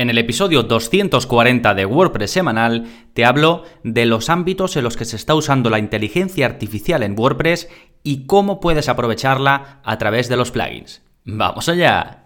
En el episodio 240 de WordPress semanal te hablo de los ámbitos en los que se está usando la inteligencia artificial en WordPress y cómo puedes aprovecharla a través de los plugins. ¡Vamos allá!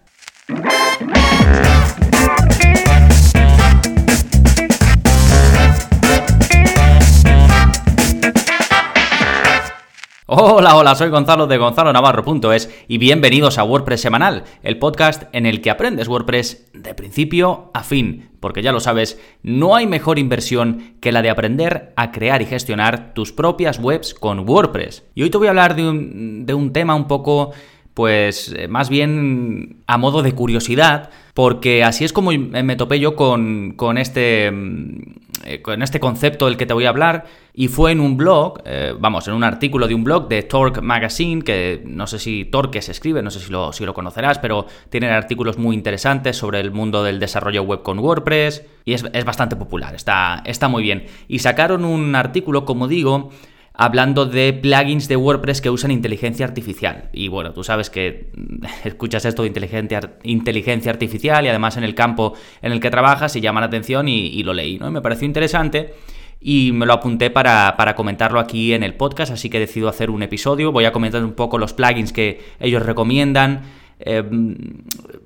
Hola, hola, soy Gonzalo de Gonzalo Navarro.es y bienvenidos a WordPress Semanal, el podcast en el que aprendes WordPress de principio a fin, porque ya lo sabes, no hay mejor inversión que la de aprender a crear y gestionar tus propias webs con WordPress. Y hoy te voy a hablar de un, de un tema un poco pues eh, más bien a modo de curiosidad, porque así es como me topé yo con, con este mm, eh, con este concepto del que te voy a hablar y fue en un blog, eh, vamos, en un artículo de un blog de Torque Magazine, que no sé si Torque se escribe, no sé si lo, si lo conocerás, pero tienen artículos muy interesantes sobre el mundo del desarrollo web con WordPress y es, es bastante popular, está, está muy bien. Y sacaron un artículo, como digo, hablando de plugins de WordPress que usan inteligencia artificial. Y bueno, tú sabes que escuchas esto de inteligencia, artificial y además en el campo en el que trabajas y llama la atención y, lo leí, ¿no? Me pareció interesante y me lo apunté para, comentarlo aquí en el podcast, así que decido hacer un episodio. Voy a comentar un poco los plugins que ellos recomiendan. Eh,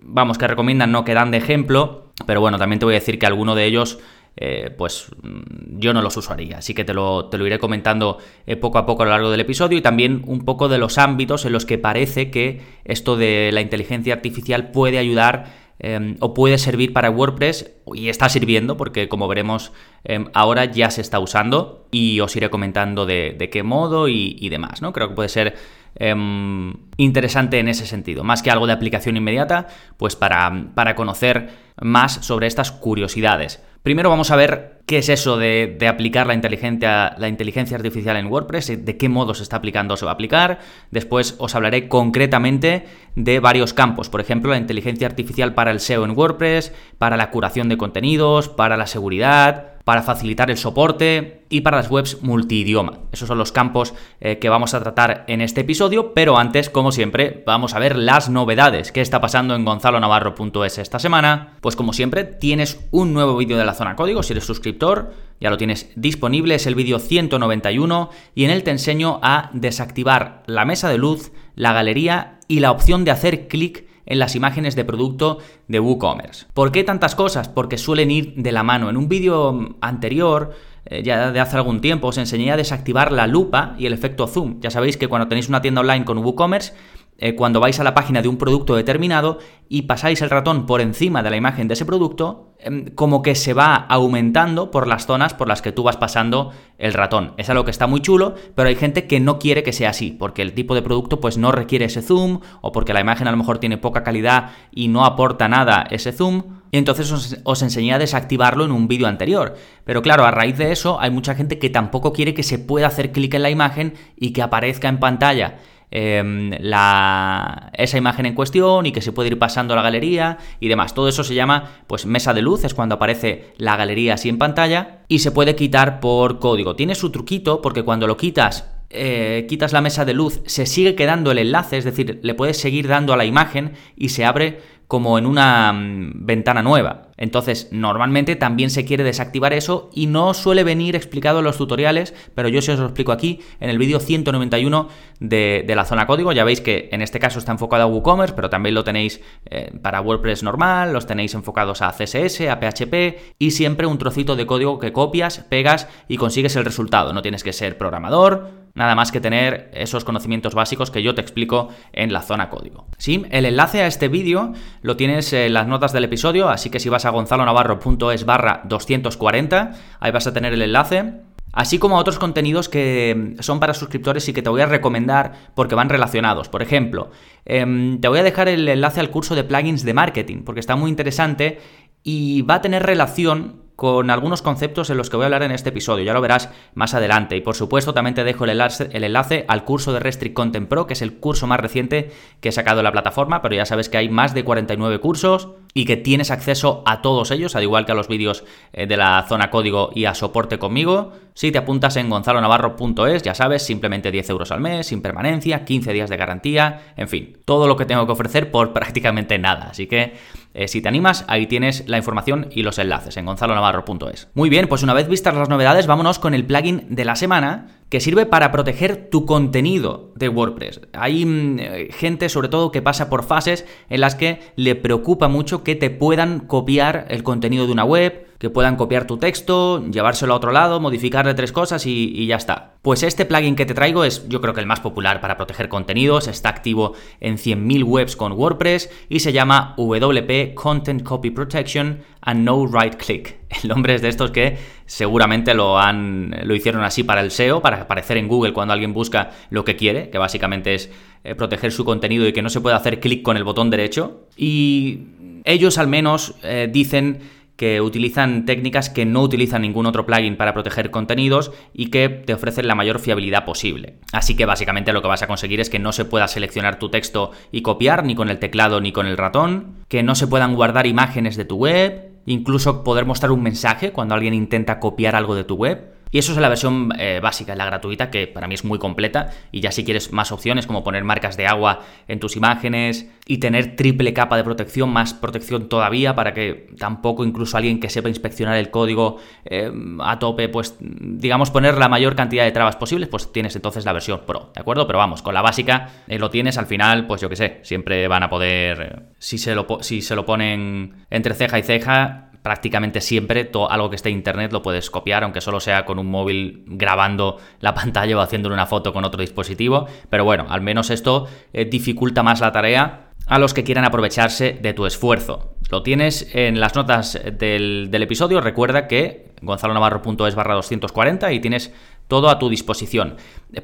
vamos, que recomiendan, no que dan de ejemplo, pero bueno, también te voy a decir que alguno de ellos eh, pues mm, yo no los usaría. Así que te lo, te lo iré comentando eh, poco a poco a lo largo del episodio y también un poco de los ámbitos en los que parece que esto de la inteligencia artificial puede ayudar em, o puede servir para WordPress y está sirviendo porque como veremos em, ahora ya se está usando y os iré comentando de, qué modo y, demás, ¿no? Creo que puede ser em, interesante en ese sentido, más que algo de aplicación inmediata, pues para, para conocer más sobre estas curiosidades. Primero vamos a ver qué es eso de, aplicar la inteligencia, la inteligencia artificial en WordPress, de qué modo se está aplicando o se va a aplicar. Después os hablaré concretamente de varios campos, por ejemplo, la inteligencia artificial para el SEO en WordPress, para la curación de contenidos, para la seguridad, para facilitar el soporte y para las webs multidioma. Esos son los campos eh, que vamos a tratar en este episodio, pero antes, como siempre, vamos a ver las novedades. ¿Qué está pasando en gonzalonavarro.es esta semana? Pues como siempre, tienes un nuevo vídeo de la zona código, si eres suscriptor, ya lo tienes disponible, es el vídeo 191 y en él te enseño a desactivar la mesa de luz, la galería y la opción de hacer clic en las imágenes de producto de WooCommerce. ¿Por qué tantas cosas? Porque suelen ir de la mano. En un vídeo anterior eh, ya de hace algún tiempo os enseñé a desactivar la lupa y el efecto zoom. Ya sabéis que cuando tenéis una tienda online con WooCommerce eh, cuando vais a la página de un producto determinado y pasáis el ratón por encima de la imagen de ese producto, em, como que se va aumentando por las zonas por las que tú vas pasando el ratón. Es algo que está muy chulo, pero hay gente que no quiere que sea así, porque el tipo de producto pues no requiere ese zoom, o porque la imagen a lo mejor tiene poca calidad y no aporta nada ese zoom. Y entonces os, os enseñé a desactivarlo en un vídeo anterior. Pero claro, a raíz de eso hay mucha gente que tampoco quiere que se pueda hacer clic en la imagen y que aparezca en pantalla Em, la, esa imagen en cuestión y que se puede ir pasando a la galería y demás. Todo eso se llama pues mesa de luz, es cuando aparece la galería así en pantalla y se puede quitar por código. Tiene su truquito porque cuando lo quitas eh, quitas la mesa de luz, se sigue quedando el enlace, es decir, le puedes seguir dando a la imagen y se abre como en una mm, ventana nueva. Entonces, normalmente también se quiere desactivar eso y no suele venir explicado en los tutoriales, pero yo sí os lo explico aquí en el vídeo 191 de, la zona código. Ya veis que en este caso está enfocado a WooCommerce, pero también lo tenéis eh, para WordPress normal, los tenéis enfocados a CSS, a PHP y siempre un trocito de código que copias, pegas y consigues el resultado. No tienes que ser programador, nada más que tener esos conocimientos básicos que yo te explico en la zona código. Sí, el enlace a este vídeo lo tienes en las notas del episodio, así que si vas a gonzalonavarro.es barra 240, ahí vas a tener el enlace. Así como otros contenidos que son para suscriptores y que te voy a recomendar porque van relacionados. Por ejemplo, em, te voy a dejar el enlace al curso de plugins de marketing porque está muy interesante y va a tener relación con algunos conceptos en los que voy a hablar en este episodio, ya lo verás más adelante. Y por supuesto también te dejo el enlace, el enlace, al curso de Restrict Content Pro, que es el curso más reciente que he sacado en la plataforma, pero ya sabes que hay más de 49 cursos y que tienes acceso a todos ellos, al igual que a los vídeos eh, de la zona código y a soporte conmigo. Si te apuntas en gonzalonavarro.es, ya sabes, simplemente 10 euros al mes, sin permanencia, 15 días de garantía, en fin, todo lo que tengo que ofrecer por prácticamente nada. Así que eh, si te animas, ahí tienes la información y los enlaces en gonzalonavarro.es. Muy bien, pues una vez vistas las novedades, vámonos con el plugin de la semana que sirve para proteger tu contenido de WordPress. Hay mm, eh, gente sobre todo que pasa por fases en las que le preocupa mucho que te puedan copiar el contenido de una web, que puedan copiar tu texto, llevárselo a otro lado, modificarle tres cosas y, ya está. Pues este plugin que te traigo es yo creo que el más popular para proteger contenidos, está activo en 100.000 webs con WordPress y se llama WP Content Copy Protection and No Right Click. El nombre es de estos que seguramente lo han lo hicieron así para el SEO, para aparecer en Google cuando alguien busca lo que quiere, que básicamente es eh, proteger su contenido y que no se pueda hacer clic con el botón derecho. Y ellos al menos eh, dicen que utilizan técnicas que no utilizan ningún otro plugin para proteger contenidos y que te ofrecen la mayor fiabilidad posible. Así que básicamente lo que vas a conseguir es que no se pueda seleccionar tu texto y copiar ni con el teclado ni con el ratón, que no se puedan guardar imágenes de tu web, incluso poder mostrar un mensaje cuando alguien intenta copiar algo de tu web y eso es la versión eh, básica, la gratuita, que para mí es muy completa. Y ya si quieres más opciones, como poner marcas de agua en tus imágenes y tener triple capa de protección, más protección todavía, para que tampoco incluso alguien que sepa inspeccionar el código eh, a tope, pues digamos poner la mayor cantidad de trabas posibles, pues tienes entonces la versión Pro, ¿de acuerdo? Pero vamos, con la básica eh, lo tienes al final, pues yo que sé, siempre van a poder, si, se lo, si se lo ponen entre ceja y ceja, prácticamente siempre algo que esté en internet lo puedes copiar, aunque solo sea con un móvil grabando la pantalla o haciendo una foto con otro dispositivo. Pero bueno, al menos esto eh, dificulta más la tarea a los que quieran aprovecharse de tu esfuerzo. Lo tienes en las notas del, episodio. Recuerda que gonzalonavarro.es barra 240 y tienes todo a tu disposición.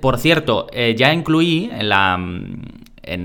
Por cierto, eh, ya incluí en la,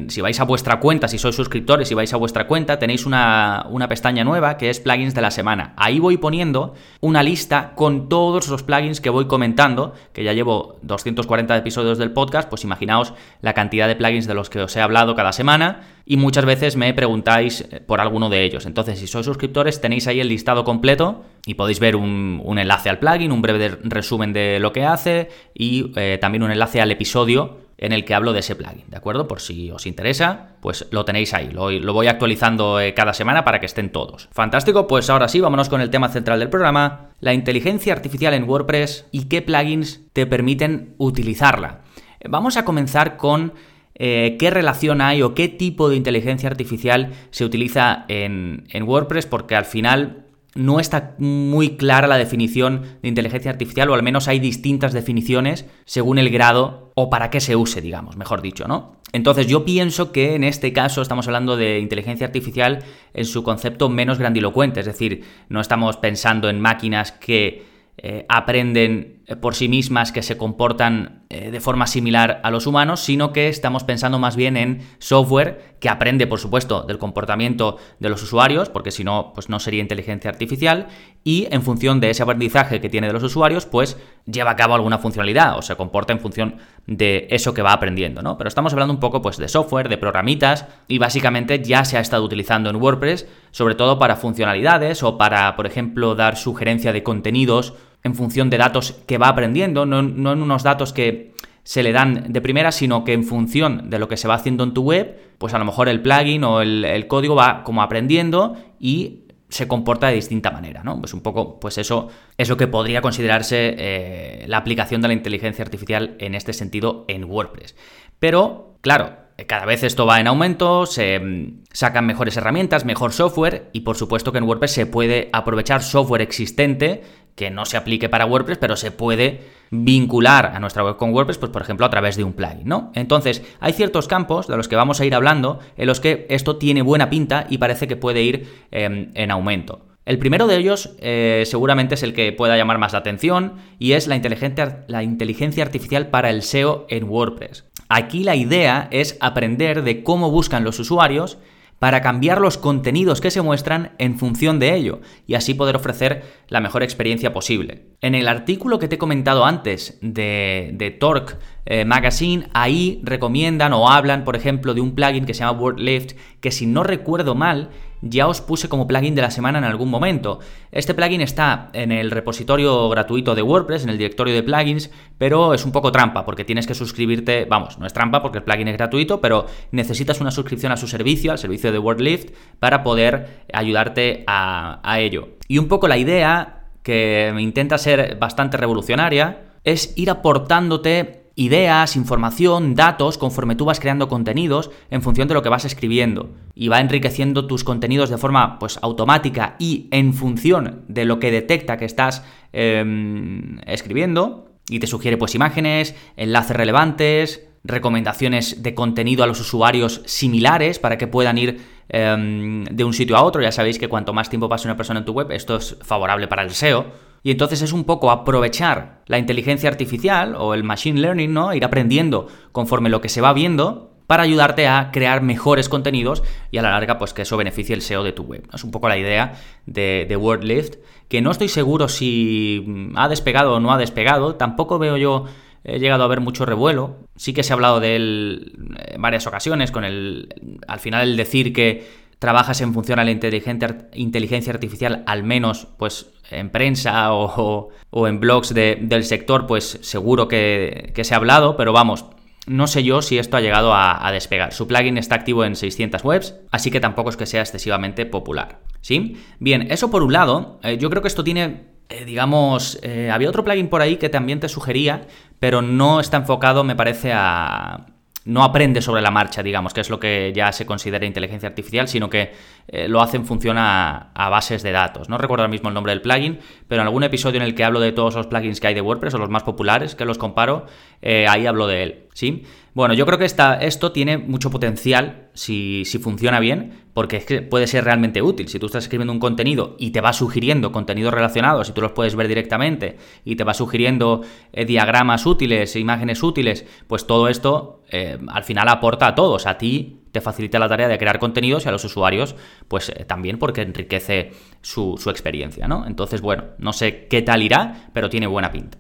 si vais a vuestra cuenta, si sois suscriptores, si vais a vuestra cuenta, tenéis una, pestaña nueva que es plugins de la semana. Ahí voy poniendo una lista con todos los plugins que voy comentando, que ya llevo 240 episodios del podcast, pues imaginaos la cantidad de plugins de los que os he hablado cada semana y muchas veces me preguntáis eh, por alguno de ellos. Entonces, si sois suscriptores, tenéis ahí el listado completo y podéis ver un, enlace al plugin, un breve resumen de lo que hace y eh, también un enlace al episodio en el que hablo de ese plugin, ¿de acuerdo? Por si os interesa, pues lo tenéis ahí, lo, voy actualizando eh, cada semana para que estén todos. Fantástico, pues ahora sí, vámonos con el tema central del programa, la inteligencia artificial en WordPress y qué plugins te permiten utilizarla. Vamos a comenzar con eh, qué relación hay o qué tipo de inteligencia artificial se utiliza en, en WordPress, porque al final no está muy clara la definición de inteligencia artificial, o al menos hay distintas definiciones según el grado o para qué se use, digamos, mejor dicho, ¿no? Entonces yo pienso que en este caso estamos hablando de inteligencia artificial en su concepto menos grandilocuente, es decir, no estamos pensando en máquinas que eh, aprenden eh, por sí mismas, que se comportan eh, de forma similar a los humanos, sino que estamos pensando más bien en software que aprende, por supuesto, del comportamiento de los usuarios, porque si no, pues no sería inteligencia artificial, y en función de ese aprendizaje que tiene de los usuarios, pues lleva a cabo alguna funcionalidad o se comporta en función de eso que va aprendiendo, ¿no? Pero estamos hablando un poco pues de software, de programitas y básicamente ya se ha estado utilizando en WordPress, sobre todo para funcionalidades o para, por ejemplo, dar sugerencia de contenidos en función de datos que va aprendiendo, no, en unos datos que se le dan de primera, sino que en función de lo que se va haciendo en tu web, pues a lo mejor el plugin o el, código va como aprendiendo y se comporta de distinta manera, ¿no? Pues un poco, pues eso es lo que podría considerarse eh, la aplicación de la inteligencia artificial en este sentido en WordPress. Pero, claro, cada vez esto va en aumento, se mm, sacan mejores herramientas, mejor software y por supuesto que en WordPress se puede aprovechar software existente que no se aplique para WordPress, pero se puede vincular a nuestra web con WordPress, pues por ejemplo a través de un plugin, ¿no? Entonces, hay ciertos campos de los que vamos a ir hablando en los que esto tiene buena pinta y parece que puede ir em, en aumento. El primero de ellos eh, seguramente es el que pueda llamar más la atención y es la inteligencia, la inteligencia artificial para el SEO en WordPress. Aquí la idea es aprender de cómo buscan los usuarios para cambiar los contenidos que se muestran en función de ello y así poder ofrecer la mejor experiencia posible. En el artículo que te he comentado antes de, de Torque eh, Magazine, ahí recomiendan o hablan, por ejemplo, de un plugin que se llama WordLift, que si no recuerdo mal, ya os puse como plugin de la semana en algún momento. Este plugin está en el repositorio gratuito de WordPress, en el directorio de plugins, pero es un poco trampa porque tienes que suscribirte, vamos, no es trampa porque el plugin es gratuito, pero necesitas una suscripción a su servicio, al servicio de WordLift, para poder ayudarte a, a ello. Y un poco la idea que intenta ser bastante revolucionaria es ir aportándote ideas, información, datos, conforme tú vas creando contenidos en función de lo que vas escribiendo. Y va enriqueciendo tus contenidos de forma pues, automática y en función de lo que detecta que estás em, escribiendo. Y te sugiere pues imágenes, enlaces relevantes, recomendaciones de contenido a los usuarios similares para que puedan ir em, de un sitio a otro. Ya sabéis que cuanto más tiempo pasa una persona en tu web, esto es favorable para el SEO. Y entonces es un poco aprovechar la inteligencia artificial o el machine learning, ¿no? Ir aprendiendo conforme lo que se va viendo para ayudarte a crear mejores contenidos y a la larga pues que eso beneficie el SEO de tu web. Es un poco la idea de, de WordLift, que no estoy seguro si ha despegado o no ha despegado, tampoco veo yo he llegado a ver mucho revuelo. Sí que se ha hablado de él en varias ocasiones, con el. Al final el decir que trabajas en función a la inteligencia artificial, al menos, pues en prensa o, en blogs del sector, pues seguro que, se ha hablado, pero vamos, no sé yo si esto ha llegado a, despegar. Su plugin está activo en 600 webs, así que tampoco es que sea excesivamente popular. ¿Sí? Bien, eso por un lado, eh, yo creo que esto tiene, eh, digamos, eh, había otro plugin por ahí que también te sugería, pero no está enfocado, me parece, a no aprende sobre la marcha, digamos, que es lo que ya se considera inteligencia artificial, sino que eh, lo hace en función a, bases de datos. No recuerdo ahora mismo el nombre del plugin, pero en algún episodio en el que hablo de todos los plugins que hay de WordPress o los más populares, que los comparo, eh, ahí hablo de él. ¿sí? Bueno, yo creo que esto tiene mucho potencial si, si, funciona bien, porque puede ser realmente útil. Si tú estás escribiendo un contenido y te va sugiriendo contenidos relacionados y tú los puedes ver directamente y te va sugiriendo eh, diagramas útiles, imágenes útiles, pues todo esto al final aporta a todos, a ti te facilita la tarea de crear contenidos y a los usuarios, pues eh, también porque enriquece su, experiencia, ¿no? Entonces, bueno, no sé qué tal irá, pero tiene buena pinta.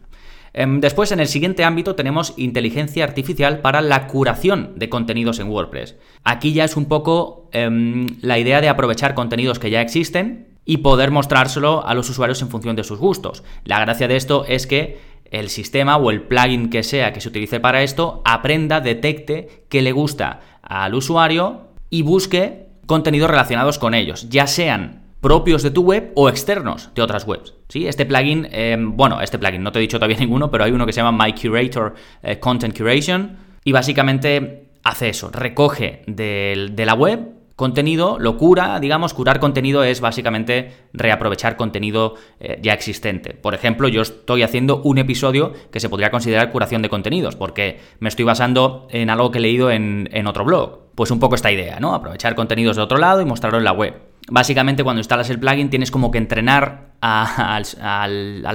Em, después, en el siguiente ámbito, tenemos inteligencia artificial para la curación de contenidos en WordPress. Aquí ya es un poco em, la idea de aprovechar contenidos que ya existen y poder mostrárselo a los usuarios en función de sus gustos. La gracia de esto es que el sistema o el plugin que sea que se utilice para esto aprenda, detecte qué le gusta al usuario y busque contenidos relacionados con ellos, ya sean propios de tu web o externos de otras webs. ¿Sí? Este plugin, em, bueno, este plugin, no te he dicho todavía ninguno, pero hay uno que se llama My Curator eh, Content Curation y básicamente hace eso, recoge de la web contenido, lo cura, digamos, curar contenido es básicamente reaprovechar contenido eh, ya existente. Por ejemplo, yo estoy haciendo un episodio que se podría considerar curación de contenidos, porque me estoy basando en algo que he leído en, otro blog. Pues un poco esta idea, ¿no? Aprovechar contenidos de otro lado y mostrarlo en la web. Básicamente cuando instalas el plugin tienes como que entrenar al,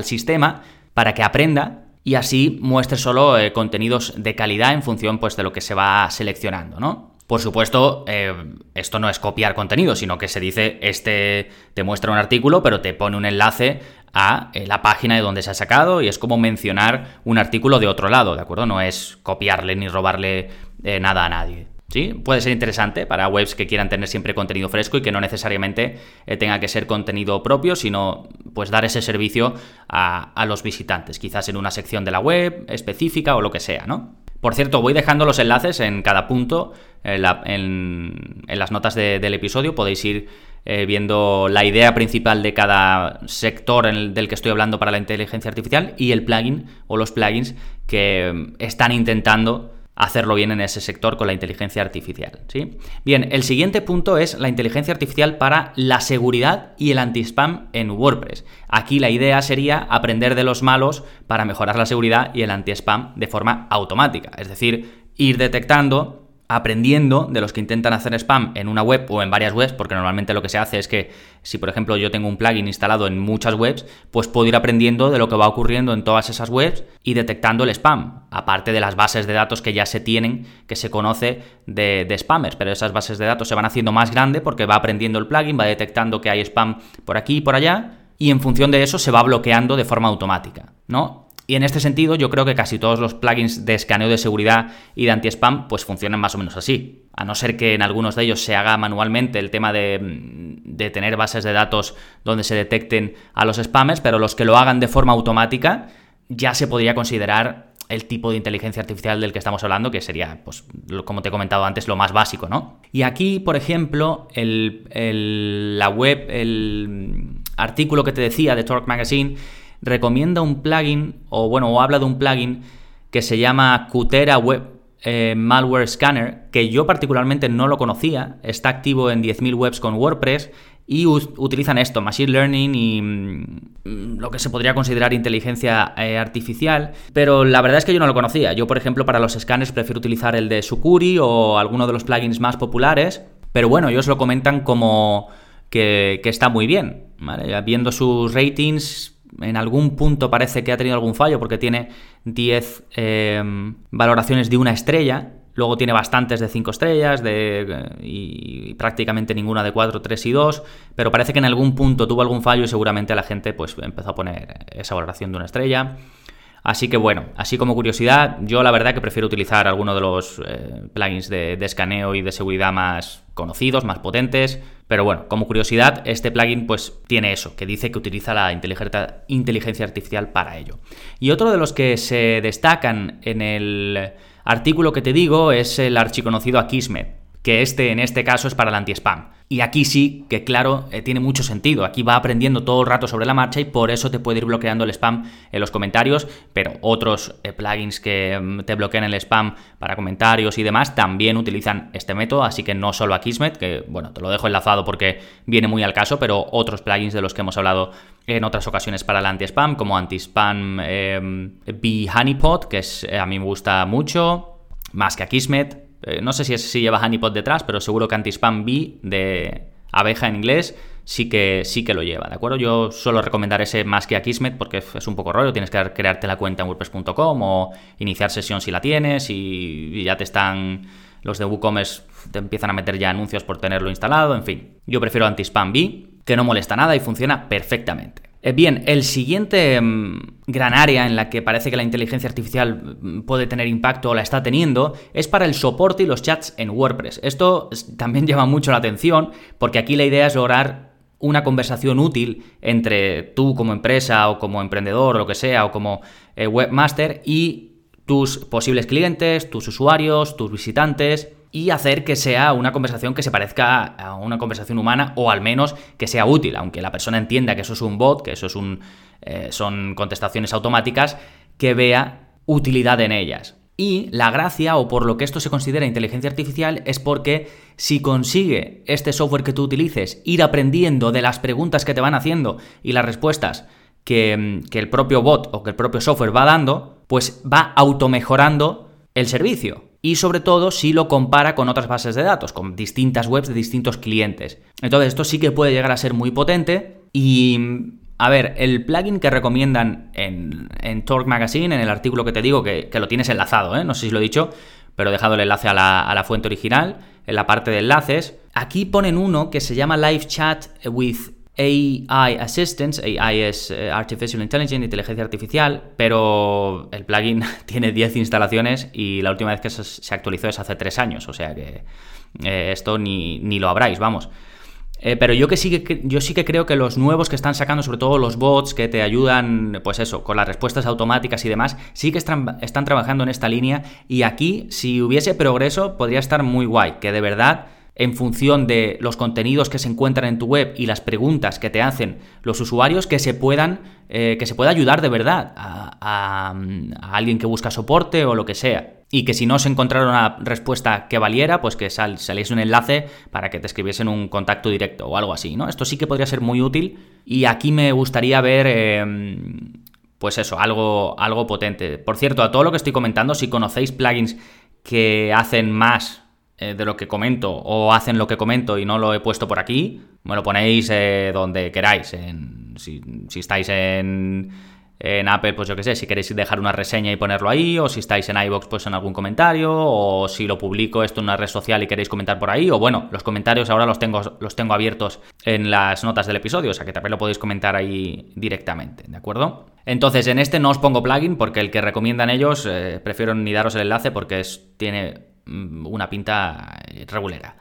sistema para que aprenda y así muestre solo eh, contenidos de calidad en función pues, de lo que se va seleccionando, ¿no? Por supuesto, eh, esto no es copiar contenido, sino que se dice, este te muestra un artículo, pero te pone un enlace a eh, la página de donde se ha sacado y es como mencionar un artículo de otro lado, ¿de acuerdo? No es copiarle ni robarle eh, nada a nadie. ¿Sí? Puede ser interesante para webs que quieran tener siempre contenido fresco y que no necesariamente tenga que ser contenido propio, sino pues dar ese servicio a, a los visitantes, quizás en una sección de la web específica o lo que sea, ¿no? Por cierto, voy dejando los enlaces en cada punto, en, las notas del episodio, podéis ir eh, viendo la idea principal de cada sector del que estoy hablando para la inteligencia artificial y el plugin o los plugins que están intentando hacerlo bien en ese sector con la inteligencia artificial. ¿sí? Bien, el siguiente punto es la inteligencia artificial para la seguridad y el anti-spam en WordPress. Aquí la idea sería aprender de los malos para mejorar la seguridad y el anti-spam de forma automática, es decir, ir detectando aprendiendo de los que intentan hacer spam en una web o en varias webs, porque normalmente lo que se hace es que si por ejemplo yo tengo un plugin instalado en muchas webs, pues puedo ir aprendiendo de lo que va ocurriendo en todas esas webs y detectando el spam, aparte de las bases de datos que ya se tienen, que se conoce de, de spammers, pero esas bases de datos se van haciendo más grandes porque va aprendiendo el plugin, va detectando que hay spam por aquí y por allá, y en función de eso se va bloqueando de forma automática, ¿no? Y en este sentido, yo creo que casi todos los plugins de escaneo de seguridad y de anti-spam pues funcionan más o menos así. A no ser que en algunos de ellos se haga manualmente el tema de, de tener bases de datos donde se detecten a los spammers, pero los que lo hagan de forma automática ya se podría considerar el tipo de inteligencia artificial del que estamos hablando, que sería, pues, como te he comentado antes, lo más básico, ¿no? Y aquí, por ejemplo, la web, el artículo que te decía de Torque Magazine, recomienda un plugin, o bueno, o habla de un plugin que se llama Kutera Web eh, Malware Scanner, que yo particularmente no lo conocía, está activo en 10.000 webs con WordPress y utilizan esto, Machine Learning y mm, lo que se podría considerar inteligencia eh, artificial, pero la verdad es que yo no lo conocía. Yo, por ejemplo, para los scanners prefiero utilizar el de Sucuri o alguno de los plugins más populares, pero bueno, ellos lo comentan como que, está muy bien. Viendo sus ratings, en algún punto parece que ha tenido algún fallo porque tiene 10 em, valoraciones de una estrella. Luego tiene bastantes de 5 estrellas de, y prácticamente ninguna de 4, 3 y 2. Pero parece que en algún punto tuvo algún fallo y seguramente la gente pues, empezó a poner esa valoración de una estrella. Así que bueno, así como curiosidad, yo la verdad que prefiero utilizar alguno de los eh, plugins de, escaneo y de seguridad más conocidos, más potentes. Pero bueno, como curiosidad, este plugin pues tiene eso, que dice que utiliza la inteligencia artificial para ello. Y otro de los que se destacan en el artículo que te digo es el archiconocido Akismet que este en este caso es para el anti-spam. Y aquí sí que, claro, eh, tiene mucho sentido. Aquí va aprendiendo todo el rato sobre la marcha y por eso te puede ir bloqueando el spam en los comentarios, pero otros eh, plugins que mm, te bloquean el spam para comentarios y demás también utilizan este método, así que no solo Akismet, que bueno, te lo dejo enlazado porque viene muy al caso, pero otros plugins de los que hemos hablado en otras ocasiones para el anti-spam, como anti-spam eh, Honeypot, que es, a mí me gusta mucho, más que Akismet, eh, no sé si, si lleva Honeypot detrás, pero seguro que Antispam B de abeja en inglés sí que, sí que lo lleva, ¿de acuerdo? Yo suelo recomendar ese más que a Kismet porque es un poco rollo, tienes que crearte la cuenta en WordPress.com o iniciar sesión si la tienes y, ya te están los de WooCommerce te empiezan a meter ya anuncios por tenerlo instalado, en fin. Yo prefiero Antispam B, que no molesta nada y funciona perfectamente. Eh, bien, el siguiente mm, gran área en la que parece que la inteligencia artificial mm, puede tener impacto o la está teniendo es para el soporte y los chats en WordPress. Esto también llama mucho la atención porque aquí la idea es lograr una conversación útil entre tú como empresa o como emprendedor o lo que sea o como eh, webmaster y tus posibles clientes, tus usuarios, tus visitantes y hacer que sea una conversación que se parezca a una conversación humana o al menos que sea útil, aunque la persona entienda que eso es un bot, que eso es un, eh, son contestaciones automáticas, que vea utilidad en ellas. Y la gracia, o por lo que esto se considera inteligencia artificial, es porque si consigue este software que tú utilices ir aprendiendo de las preguntas que te van haciendo y las respuestas que, que el propio bot o que el propio software va dando, pues va automejorando el servicio y sobre todo si lo compara con otras bases de datos, con distintas webs de distintos clientes. Entonces esto sí que puede llegar a ser muy potente y... A ver, el plugin que recomiendan en, en Torque Magazine, en el artículo que te digo, que, lo tienes enlazado, ¿eh? no sé si lo he dicho, pero he dejado el enlace a la, a la fuente original, en la parte de enlaces. Aquí ponen uno que se llama Live Chat with AI Assistance, AI es eh, Artificial Intelligence, inteligencia artificial, pero el plugin tiene 10 instalaciones y la última vez que se actualizó es hace 3 años, o sea que eh, esto ni, lo habráis, vamos. Eh, pero yo, que sí que, yo sí que creo que los nuevos que están sacando, sobre todo los bots que te ayudan, pues eso, con las respuestas automáticas y demás, sí que están, están trabajando en esta línea y aquí, si hubiese progreso, podría estar muy guay, que de verdad en función de los contenidos que se encuentran en tu web y las preguntas que te hacen los usuarios que se puedan eh, que se pueda ayudar de verdad a, alguien que busca soporte o lo que sea. Y que si no se encontrara una respuesta que valiera pues que saliese un enlace para que te escribiesen un contacto directo o algo así no esto sí que podría ser muy útil y aquí me gustaría ver em, pues eso algo algo potente. Por cierto a todo lo que estoy comentando si conocéis plugins que hacen más eh, de lo que comento o hacen lo que comento y no lo he puesto por aquí, me lo ponéis eh, donde queráis. si, estáis en, en Apple, pues yo qué sé, si queréis dejar una reseña y ponerlo ahí, o si estáis en iVoox, pues en algún comentario, o si lo publico esto en una red social y queréis comentar por ahí, o bueno, los comentarios ahora los tengo, los tengo abiertos en las notas del episodio, o sea que también lo podéis comentar ahí directamente, ¿de acuerdo? Entonces, en este no os pongo plugin porque el que recomiendan ellos, eh, prefiero ni daros el enlace porque es, tiene una pinta regulera.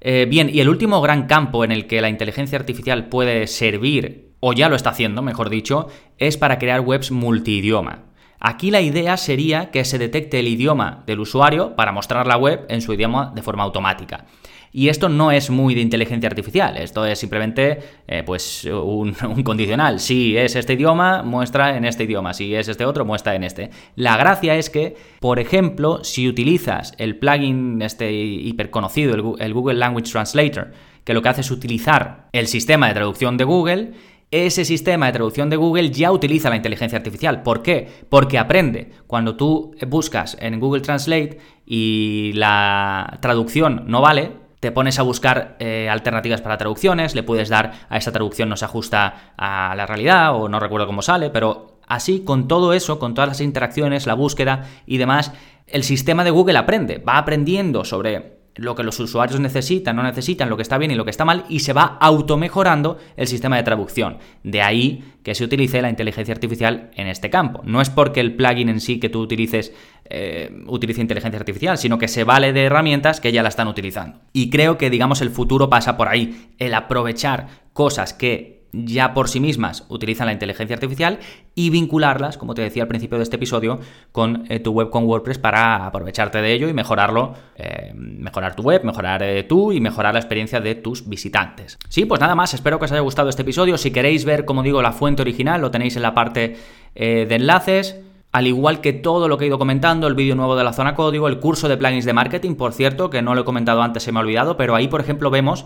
Eh, bien, y el último gran campo en el que la inteligencia artificial puede servir o ya lo está haciendo, mejor dicho, es para crear webs multidioma. Aquí la idea sería que se detecte el idioma del usuario para mostrar la web en su idioma de forma automática. Y esto no es muy de inteligencia artificial, esto es simplemente eh, pues un, condicional. Si es este idioma, muestra en este idioma, si es este otro, muestra en este. La gracia es que, por ejemplo, si utilizas el plugin este hiperconocido, el Google Language Translator, que lo que hace es utilizar el sistema de traducción de Google, ese sistema de traducción de Google ya utiliza la inteligencia artificial. ¿Por qué? Porque aprende. Cuando tú buscas en Google Translate y la traducción no vale, te pones a buscar eh, alternativas para traducciones, le puedes dar a esta traducción no se ajusta a la realidad o no recuerdo cómo sale, pero así con todo eso, con todas las interacciones, la búsqueda y demás, el sistema de Google aprende, va aprendiendo sobre lo que los usuarios necesitan, no necesitan, lo que está bien y lo que está mal, y se va automejorando el sistema de traducción. De ahí que se utilice la inteligencia artificial en este campo. No es porque el plugin en sí que tú utilices eh, utilice inteligencia artificial, sino que se vale de herramientas que ya la están utilizando. Y creo que, digamos, el futuro pasa por ahí, el aprovechar cosas que ya por sí mismas utilizan la inteligencia artificial y vincularlas, como te decía al principio de este episodio, con eh, tu web con WordPress para aprovecharte de ello y mejorarlo, eh, mejorar tu web, mejorar eh, tú y mejorar la experiencia de tus visitantes. Sí, pues nada más, espero que os haya gustado este episodio. Si queréis ver, como digo, la fuente original, lo tenéis en la parte de enlaces. Al igual que todo lo que he ido comentando, el vídeo nuevo de la zona código, el curso de plugins de marketing, por cierto, que no lo he comentado antes, se me ha olvidado, pero ahí, por ejemplo, vemos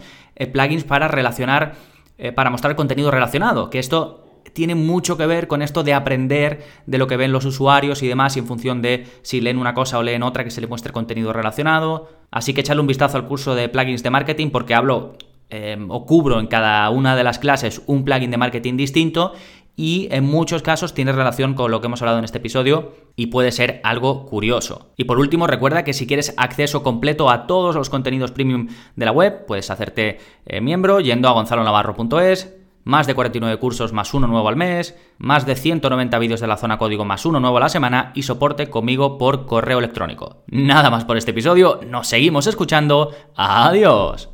plugins para relacionar eh, para mostrar contenido relacionado, que esto tiene mucho que ver con esto de aprender de lo que ven los usuarios y demás, y en función de si leen una cosa o leen otra, que se le muestre contenido relacionado. Así que echarle un vistazo al curso de plugins de marketing, porque hablo eh, o cubro en cada una de las clases un plugin de marketing distinto y en muchos casos tiene relación con lo que hemos hablado en este episodio y puede ser algo curioso. Y por último, recuerda que si quieres acceso completo a todos los contenidos premium de la web, puedes hacerte eh, miembro yendo a gonzalonavarro.es, más de 49 cursos más uno nuevo al mes, más de 190 vídeos de la zona código más uno nuevo a la semana y soporte conmigo por correo electrónico. Nada más por este episodio, nos seguimos escuchando, adiós.